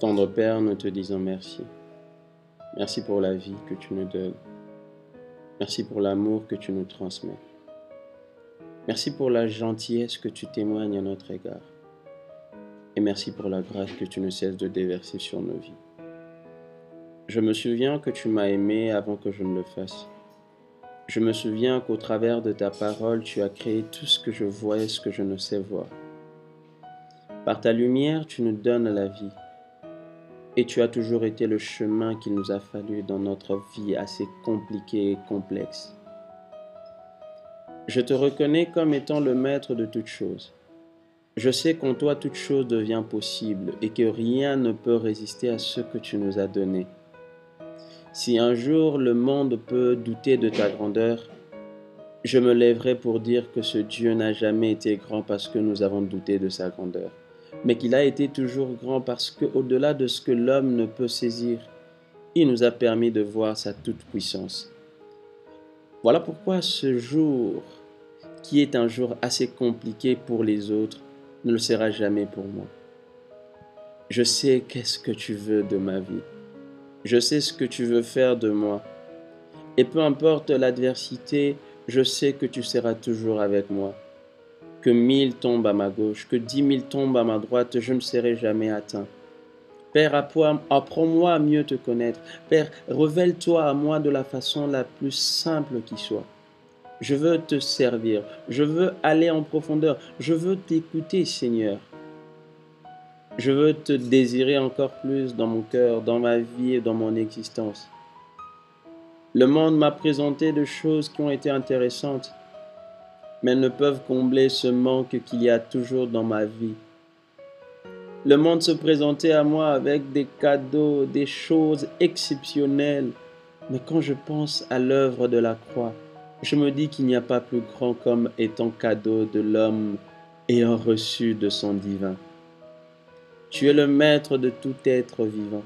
Tendre Père, nous te disons merci. Merci pour la vie que tu nous donnes. Merci pour l'amour que tu nous transmets. Merci pour la gentillesse que tu témoignes à notre égard. Et merci pour la grâce que tu ne cesses de déverser sur nos vies. Je me souviens que tu m'as aimé avant que je ne le fasse. Je me souviens qu'au travers de ta parole, tu as créé tout ce que je vois et ce que je ne sais voir. Par ta lumière, tu nous donnes la vie et tu as toujours été le chemin qu'il nous a fallu dans notre vie assez compliquée et complexe. Je te reconnais comme étant le maître de toutes choses. Je sais qu'en toi toute chose devient possible et que rien ne peut résister à ce que tu nous as donné. Si un jour le monde peut douter de ta grandeur, je me lèverai pour dire que ce Dieu n'a jamais été grand parce que nous avons douté de sa grandeur mais qu'il a été toujours grand parce qu'au-delà de ce que l'homme ne peut saisir, il nous a permis de voir sa toute-puissance. Voilà pourquoi ce jour, qui est un jour assez compliqué pour les autres, ne le sera jamais pour moi. Je sais qu'est-ce que tu veux de ma vie. Je sais ce que tu veux faire de moi. Et peu importe l'adversité, je sais que tu seras toujours avec moi que mille tombent à ma gauche, que dix mille tombent à ma droite, je ne serai jamais atteint. Père, apprends-moi à mieux te connaître. Père, révèle-toi à moi de la façon la plus simple qui soit. Je veux te servir, je veux aller en profondeur, je veux t'écouter, Seigneur. Je veux te désirer encore plus dans mon cœur, dans ma vie et dans mon existence. Le monde m'a présenté de choses qui ont été intéressantes, mais ne peuvent combler ce manque qu'il y a toujours dans ma vie. Le monde se présentait à moi avec des cadeaux, des choses exceptionnelles, mais quand je pense à l'œuvre de la croix, je me dis qu'il n'y a pas plus grand comme étant cadeau de l'homme ayant reçu de son divin. Tu es le maître de tout être vivant.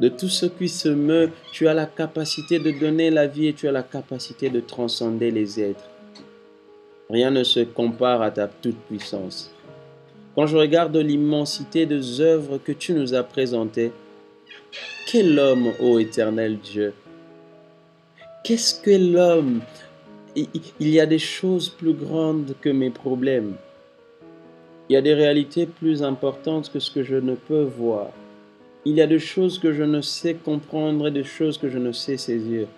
De tout ce qui se meut, tu as la capacité de donner la vie et tu as la capacité de transcender les êtres. Rien ne se compare à ta toute-puissance. Quand je regarde l'immensité des œuvres que tu nous as présentées, quel homme, ô éternel Dieu? Qu'est-ce que l'homme? Il y a des choses plus grandes que mes problèmes. Il y a des réalités plus importantes que ce que je ne peux voir. Il y a des choses que je ne sais comprendre et des choses que je ne sais saisir.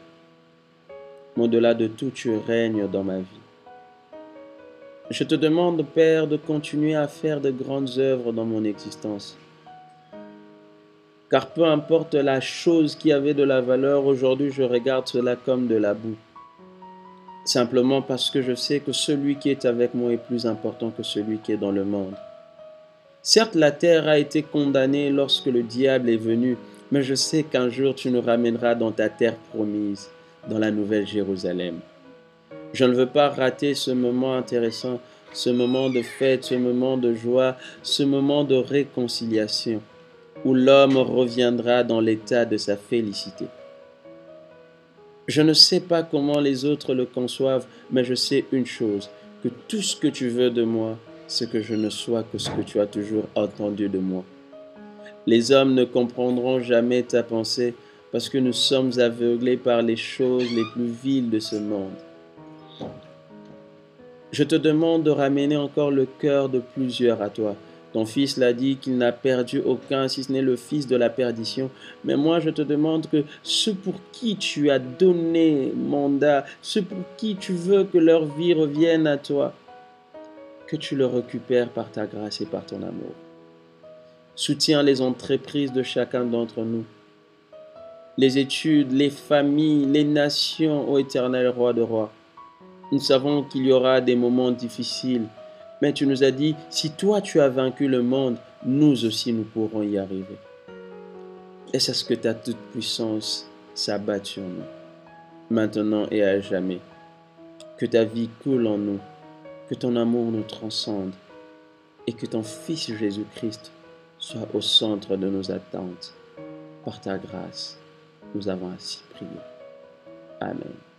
Au-delà de tout, tu règnes dans ma vie. Je te demande, Père, de continuer à faire de grandes œuvres dans mon existence. Car peu importe la chose qui avait de la valeur, aujourd'hui je regarde cela comme de la boue. Simplement parce que je sais que celui qui est avec moi est plus important que celui qui est dans le monde. Certes, la terre a été condamnée lorsque le diable est venu, mais je sais qu'un jour tu nous ramèneras dans ta terre promise, dans la nouvelle Jérusalem. Je ne veux pas rater ce moment intéressant, ce moment de fête, ce moment de joie, ce moment de réconciliation, où l'homme reviendra dans l'état de sa félicité. Je ne sais pas comment les autres le conçoivent, mais je sais une chose, que tout ce que tu veux de moi, c'est que je ne sois que ce que tu as toujours entendu de moi. Les hommes ne comprendront jamais ta pensée parce que nous sommes aveuglés par les choses les plus viles de ce monde. Je te demande de ramener encore le cœur de plusieurs à toi. Ton fils l'a dit qu'il n'a perdu aucun, si ce n'est le fils de la perdition. Mais moi, je te demande que ceux pour qui tu as donné mandat, ceux pour qui tu veux que leur vie revienne à toi, que tu le récupères par ta grâce et par ton amour. Soutiens les entreprises de chacun d'entre nous, les études, les familles, les nations, ô éternel roi de rois. Nous savons qu'il y aura des moments difficiles, mais tu nous as dit, si toi tu as vaincu le monde, nous aussi nous pourrons y arriver. Est-ce ce que ta toute-puissance s'abatte sur nous, maintenant et à jamais. Que ta vie coule en nous, que ton amour nous transcende et que ton Fils Jésus-Christ soit au centre de nos attentes. Par ta grâce, nous avons ainsi prié. Amen.